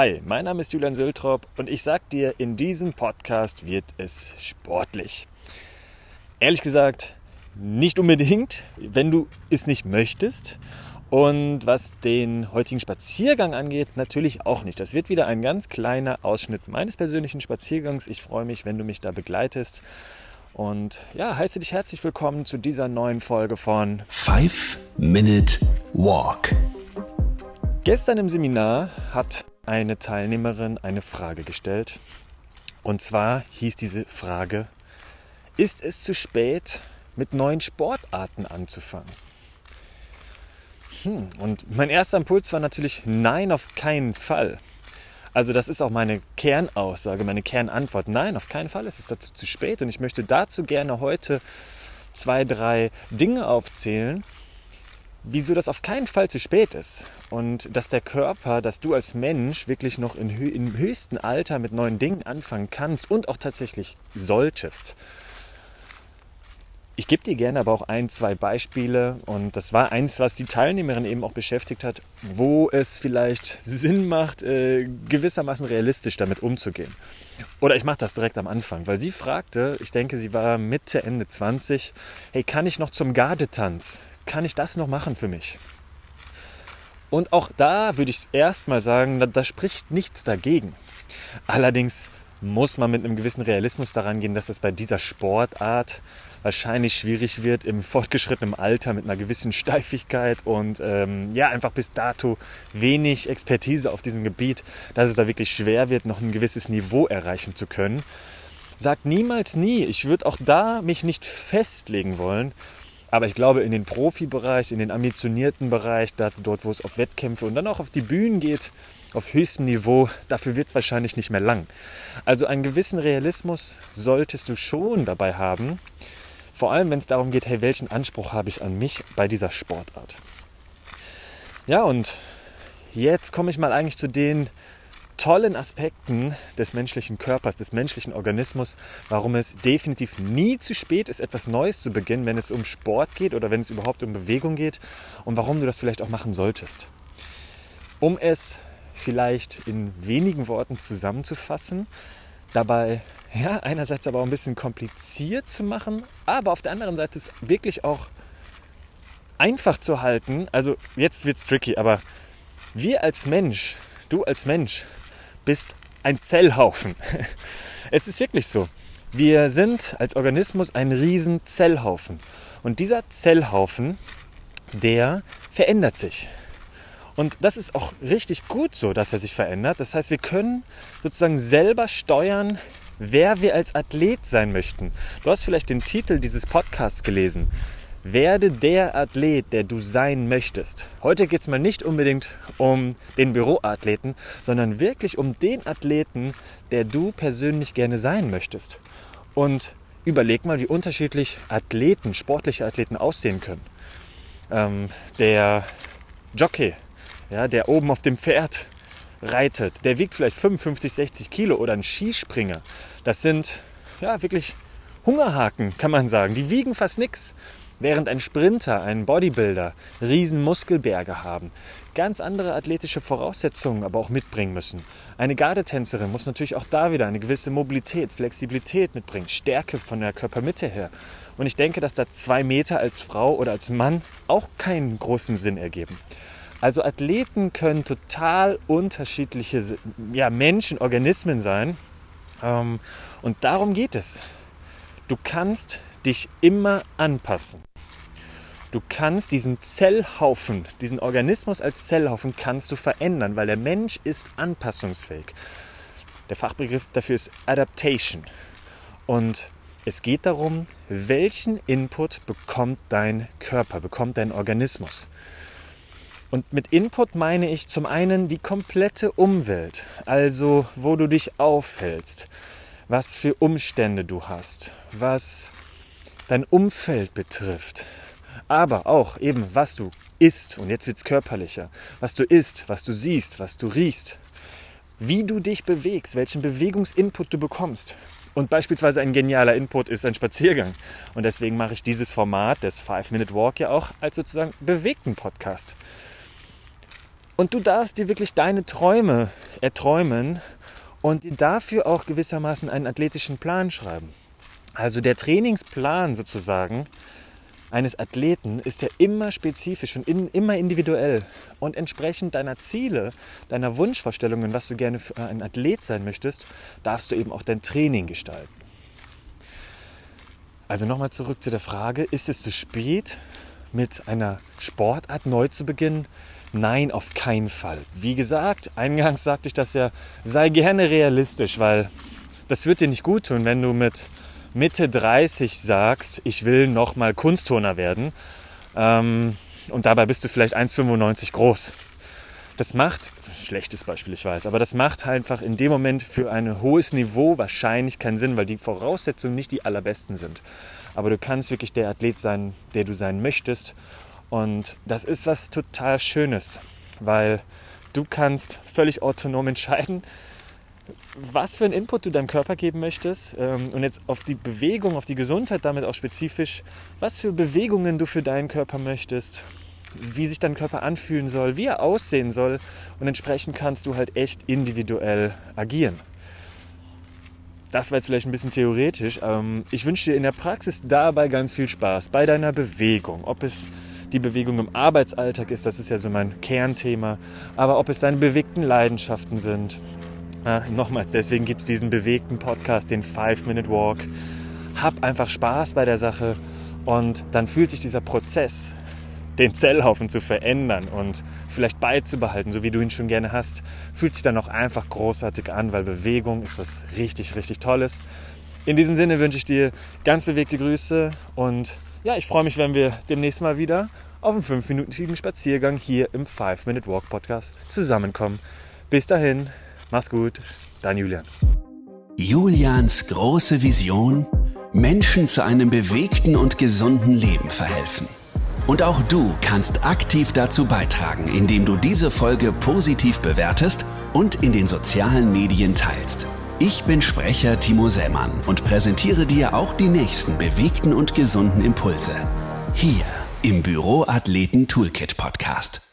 Hi, mein Name ist Julian Sültrop und ich sag dir, in diesem Podcast wird es sportlich. Ehrlich gesagt, nicht unbedingt, wenn du es nicht möchtest. Und was den heutigen Spaziergang angeht, natürlich auch nicht. Das wird wieder ein ganz kleiner Ausschnitt meines persönlichen Spaziergangs. Ich freue mich, wenn du mich da begleitest. Und ja, heiße dich herzlich willkommen zu dieser neuen Folge von 5 Minute Walk. Gestern im Seminar hat eine Teilnehmerin eine Frage gestellt. Und zwar hieß diese Frage, ist es zu spät, mit neuen Sportarten anzufangen? Hm, und mein erster Impuls war natürlich, nein, auf keinen Fall. Also das ist auch meine Kernaussage, meine Kernantwort. Nein, auf keinen Fall ist es dazu zu spät. Und ich möchte dazu gerne heute zwei, drei Dinge aufzählen, wieso das auf keinen Fall zu spät ist. Und dass der Körper, dass du als Mensch wirklich noch in, im höchsten Alter mit neuen Dingen anfangen kannst und auch tatsächlich solltest. Ich gebe dir gerne aber auch ein, zwei Beispiele und das war eins, was die Teilnehmerin eben auch beschäftigt hat, wo es vielleicht Sinn macht, äh, gewissermaßen realistisch damit umzugehen. Oder ich mache das direkt am Anfang, weil sie fragte, ich denke, sie war Mitte, Ende 20, hey, kann ich noch zum Gardetanz? Kann ich das noch machen für mich? Und auch da würde ich erstmal sagen, da, da spricht nichts dagegen. Allerdings muss man mit einem gewissen Realismus daran gehen, dass es bei dieser Sportart wahrscheinlich schwierig wird im fortgeschrittenen Alter mit einer gewissen Steifigkeit und ähm, ja, einfach bis dato wenig Expertise auf diesem Gebiet, dass es da wirklich schwer wird, noch ein gewisses Niveau erreichen zu können. Sagt niemals nie. Ich würde auch da mich nicht festlegen wollen. Aber ich glaube, in den Profibereich, in den ambitionierten Bereich, dort, wo es auf Wettkämpfe und dann auch auf die Bühnen geht, auf höchstem Niveau, dafür wird es wahrscheinlich nicht mehr lang. Also einen gewissen Realismus solltest du schon dabei haben, vor allem, wenn es darum geht, hey, welchen Anspruch habe ich an mich bei dieser Sportart? Ja, und jetzt komme ich mal eigentlich zu den tollen Aspekten des menschlichen Körpers, des menschlichen Organismus, warum es definitiv nie zu spät ist, etwas Neues zu beginnen, wenn es um Sport geht oder wenn es überhaupt um Bewegung geht und warum du das vielleicht auch machen solltest. Um es vielleicht in wenigen Worten zusammenzufassen, dabei ja, einerseits aber auch ein bisschen kompliziert zu machen, aber auf der anderen Seite ist wirklich auch einfach zu halten. Also jetzt wird es tricky, aber wir als Mensch, du als Mensch, bist ein Zellhaufen. Es ist wirklich so. Wir sind als Organismus ein riesen Zellhaufen. Und dieser Zellhaufen, der verändert sich. Und das ist auch richtig gut so, dass er sich verändert. Das heißt, wir können sozusagen selber steuern, wer wir als Athlet sein möchten. Du hast vielleicht den Titel dieses Podcasts gelesen. Werde der Athlet, der du sein möchtest. Heute geht es mal nicht unbedingt um den Büroathleten, sondern wirklich um den Athleten, der du persönlich gerne sein möchtest. Und überleg mal, wie unterschiedlich Athleten, sportliche Athleten aussehen können. Ähm, der Jockey, ja, der oben auf dem Pferd reitet, der wiegt vielleicht 55, 60 Kilo oder ein Skispringer. Das sind ja wirklich Hungerhaken, kann man sagen. Die wiegen fast nichts. Während ein Sprinter, ein Bodybuilder riesen Muskelberge haben, ganz andere athletische Voraussetzungen aber auch mitbringen müssen. Eine Gardetänzerin muss natürlich auch da wieder eine gewisse Mobilität, Flexibilität mitbringen, Stärke von der Körpermitte her. Und ich denke, dass da zwei Meter als Frau oder als Mann auch keinen großen Sinn ergeben. Also Athleten können total unterschiedliche ja, Menschen, Organismen sein. Ähm, und darum geht es. Du kannst dich immer anpassen. Du kannst diesen Zellhaufen, diesen Organismus als Zellhaufen kannst du verändern, weil der Mensch ist anpassungsfähig. Der Fachbegriff dafür ist Adaptation. Und es geht darum, welchen Input bekommt dein Körper, bekommt dein Organismus. Und mit Input meine ich zum einen die komplette Umwelt, also wo du dich aufhältst, was für Umstände du hast, was dein Umfeld betrifft, aber auch eben, was du isst, und jetzt wird es körperlicher, was du isst, was du siehst, was du riechst, wie du dich bewegst, welchen Bewegungsinput du bekommst. Und beispielsweise ein genialer Input ist ein Spaziergang. Und deswegen mache ich dieses Format des Five-Minute Walk ja auch als sozusagen bewegten Podcast. Und du darfst dir wirklich deine Träume erträumen und dafür auch gewissermaßen einen athletischen Plan schreiben. Also der Trainingsplan sozusagen eines Athleten ist ja immer spezifisch und in, immer individuell. Und entsprechend deiner Ziele, deiner Wunschvorstellungen, was du gerne für ein Athlet sein möchtest, darfst du eben auch dein Training gestalten. Also nochmal zurück zu der Frage, ist es zu spät, mit einer Sportart neu zu beginnen? Nein, auf keinen Fall. Wie gesagt, eingangs sagte ich das ja, sei gerne realistisch, weil das wird dir nicht gut tun, wenn du mit Mitte 30 sagst, ich will noch mal Kunstturner werden ähm, und dabei bist du vielleicht 1,95 groß. Das macht, schlechtes Beispiel, ich weiß, aber das macht einfach in dem Moment für ein hohes Niveau wahrscheinlich keinen Sinn, weil die Voraussetzungen nicht die allerbesten sind. Aber du kannst wirklich der Athlet sein, der du sein möchtest und das ist was total Schönes, weil du kannst völlig autonom entscheiden, was für einen Input du deinem Körper geben möchtest ähm, und jetzt auf die Bewegung, auf die Gesundheit damit auch spezifisch, was für Bewegungen du für deinen Körper möchtest, wie sich dein Körper anfühlen soll, wie er aussehen soll und entsprechend kannst du halt echt individuell agieren. Das war jetzt vielleicht ein bisschen theoretisch. Ähm, ich wünsche dir in der Praxis dabei ganz viel Spaß bei deiner Bewegung, ob es die Bewegung im Arbeitsalltag ist, das ist ja so mein Kernthema, aber ob es deine bewegten Leidenschaften sind. Ja, nochmals, deswegen gibt es diesen bewegten Podcast, den Five minute walk Hab einfach Spaß bei der Sache und dann fühlt sich dieser Prozess, den Zellhaufen zu verändern und vielleicht beizubehalten, so wie du ihn schon gerne hast, fühlt sich dann auch einfach großartig an, weil Bewegung ist was richtig, richtig Tolles. In diesem Sinne wünsche ich dir ganz bewegte Grüße und ja, ich freue mich, wenn wir demnächst mal wieder auf einen fünfminütigen Spaziergang hier im 5-Minute-Walk-Podcast zusammenkommen. Bis dahin, mach's gut, dein Julian. Julians große Vision, Menschen zu einem bewegten und gesunden Leben verhelfen. Und auch du kannst aktiv dazu beitragen, indem du diese Folge positiv bewertest und in den sozialen Medien teilst. Ich bin Sprecher Timo Sämann und präsentiere dir auch die nächsten bewegten und gesunden Impulse. Hier im Büro Athleten Toolkit Podcast.